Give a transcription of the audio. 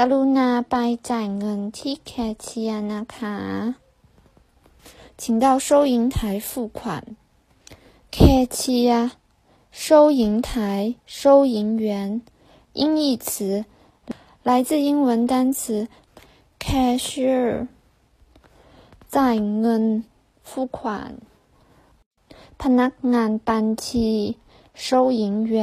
กรุณาไปจ่ายเงินที่แคชเชียร์นะคะ请到收银台付款。แคชเชียร์收银台收银员音译词来自英文单词 cashier จ่ายเงิน付款พนักงานบัญชี收银员